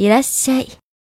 いらっしゃい。